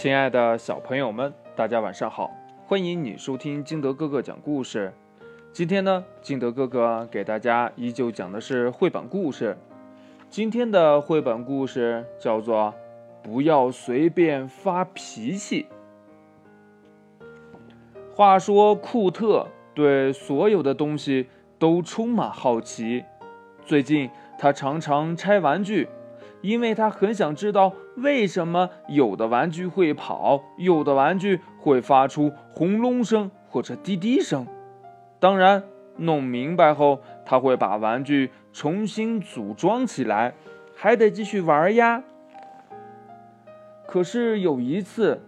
亲爱的小朋友们，大家晚上好！欢迎你收听金德哥哥讲故事。今天呢，金德哥哥给大家依旧讲的是绘本故事。今天的绘本故事叫做《不要随便发脾气》。话说，库特对所有的东西都充满好奇。最近，他常常拆玩具。因为他很想知道为什么有的玩具会跑，有的玩具会发出轰隆声或者滴滴声。当然，弄明白后，他会把玩具重新组装起来，还得继续玩呀。可是有一次，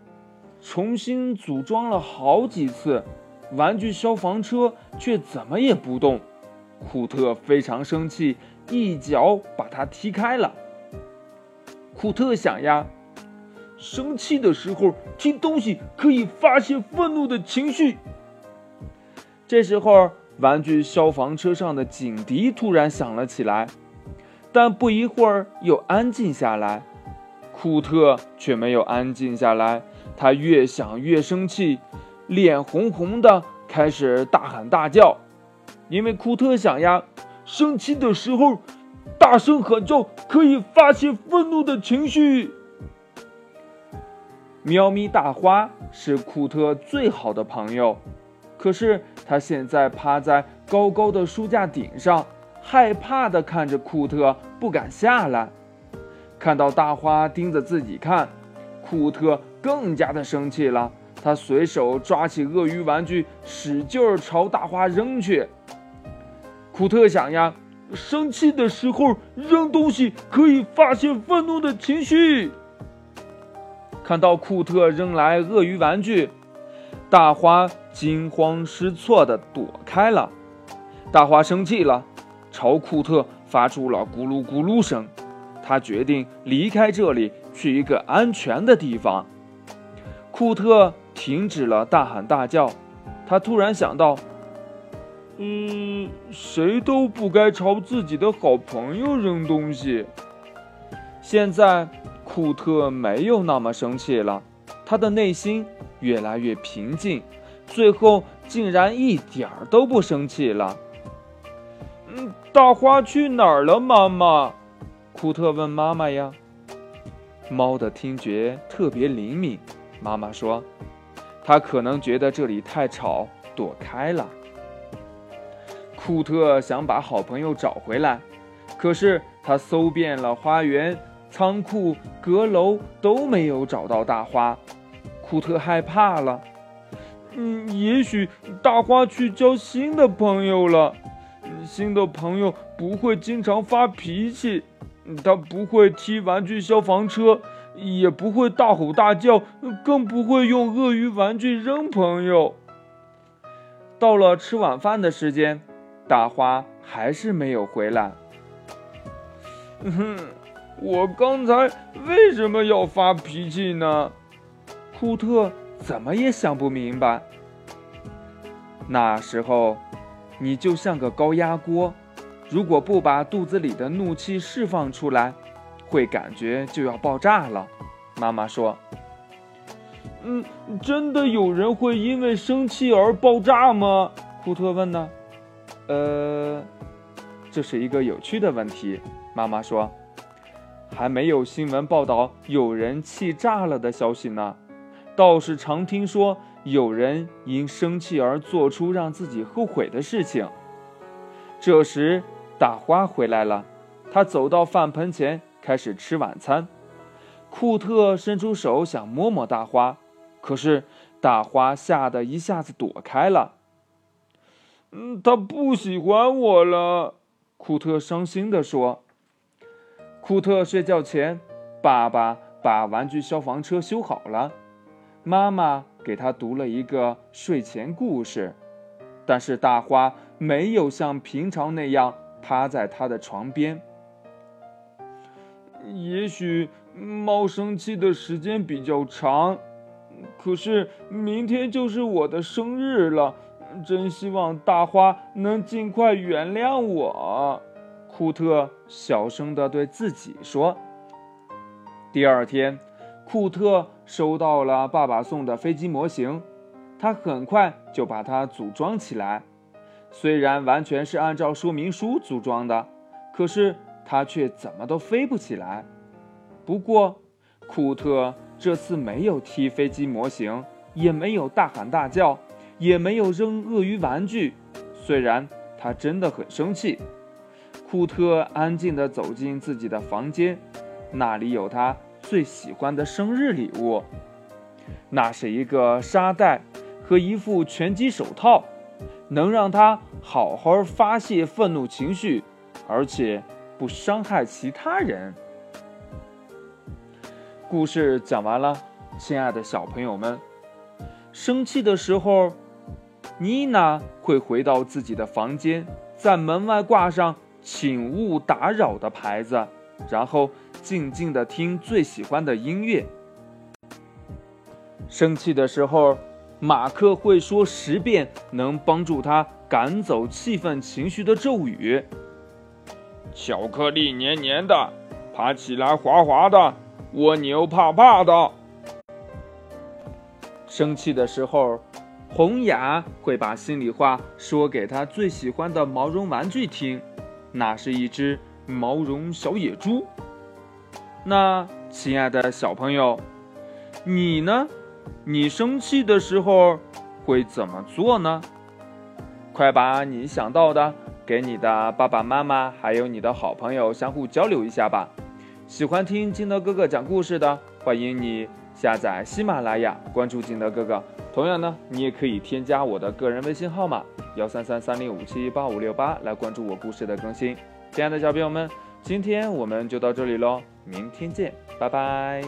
重新组装了好几次，玩具消防车却怎么也不动。库特非常生气，一脚把它踢开了。库特想呀，生气的时候踢东西可以发泄愤怒的情绪。这时候，玩具消防车上的警笛突然响了起来，但不一会儿又安静下来。库特却没有安静下来，他越想越生气，脸红红的，开始大喊大叫。因为库特想呀，生气的时候。大声喊叫可以发泄愤怒的情绪。喵咪大花是库特最好的朋友，可是他现在趴在高高的书架顶上，害怕的看着库特，不敢下来。看到大花盯着自己看，库特更加的生气了。他随手抓起鳄鱼玩具，使劲儿朝大花扔去。库特想呀。生气的时候扔东西可以发泄愤怒的情绪。看到库特扔来鳄鱼玩具，大花惊慌失措地躲开了。大花生气了，朝库特发出了咕噜咕噜声。他决定离开这里，去一个安全的地方。库特停止了大喊大叫，他突然想到。嗯，谁都不该朝自己的好朋友扔东西。现在，库特没有那么生气了，他的内心越来越平静，最后竟然一点儿都不生气了。嗯，大花去哪儿了，妈妈？库特问妈妈呀。猫的听觉特别灵敏，妈妈说，它可能觉得这里太吵，躲开了。库特想把好朋友找回来，可是他搜遍了花园、仓库、阁楼，都没有找到大花。库特害怕了。嗯，也许大花去交新的朋友了。新的朋友不会经常发脾气，他不会踢玩具消防车，也不会大吼大叫，更不会用鳄鱼玩具扔朋友。到了吃晚饭的时间。大花还是没有回来。哼，我刚才为什么要发脾气呢？库特怎么也想不明白。那时候，你就像个高压锅，如果不把肚子里的怒气释放出来，会感觉就要爆炸了。妈妈说：“嗯，真的有人会因为生气而爆炸吗？”库特问呢。呃，这是一个有趣的问题。妈妈说，还没有新闻报道有人气炸了的消息呢，倒是常听说有人因生气而做出让自己后悔的事情。这时，大花回来了，他走到饭盆前开始吃晚餐。库特伸出手想摸摸大花，可是大花吓得一下子躲开了。嗯，他不喜欢我了，库特伤心地说。库特睡觉前，爸爸把玩具消防车修好了，妈妈给他读了一个睡前故事，但是大花没有像平常那样趴在他的床边。也许猫生气的时间比较长，可是明天就是我的生日了。真希望大花能尽快原谅我，库特小声地对自己说。第二天，库特收到了爸爸送的飞机模型，他很快就把它组装起来。虽然完全是按照说明书组装的，可是它却怎么都飞不起来。不过，库特这次没有踢飞机模型，也没有大喊大叫，也没有扔鳄鱼玩具。虽然他真的很生气，库特安静地走进自己的房间，那里有他最喜欢的生日礼物，那是一个沙袋和一副拳击手套。能让他好好发泄愤怒情绪，而且不伤害其他人。故事讲完了，亲爱的小朋友们，生气的时候，妮娜会回到自己的房间，在门外挂上“请勿打扰”的牌子，然后静静的听最喜欢的音乐。生气的时候。马克会说十遍能帮助他赶走气愤情绪的咒语：巧克力黏黏的，爬起来滑滑的，蜗牛怕怕的。生气的时候，红雅会把心里话说给他最喜欢的毛绒玩具听，那是一只毛绒小野猪。那，亲爱的小朋友，你呢？你生气的时候会怎么做呢？快把你想到的给你的爸爸妈妈，还有你的好朋友相互交流一下吧。喜欢听金德哥哥讲故事的，欢迎你下载喜马拉雅，关注景德哥哥。同样呢，你也可以添加我的个人微信号码幺三三三零五七八五六八来关注我故事的更新。亲爱的小朋友们，今天我们就到这里喽，明天见，拜拜。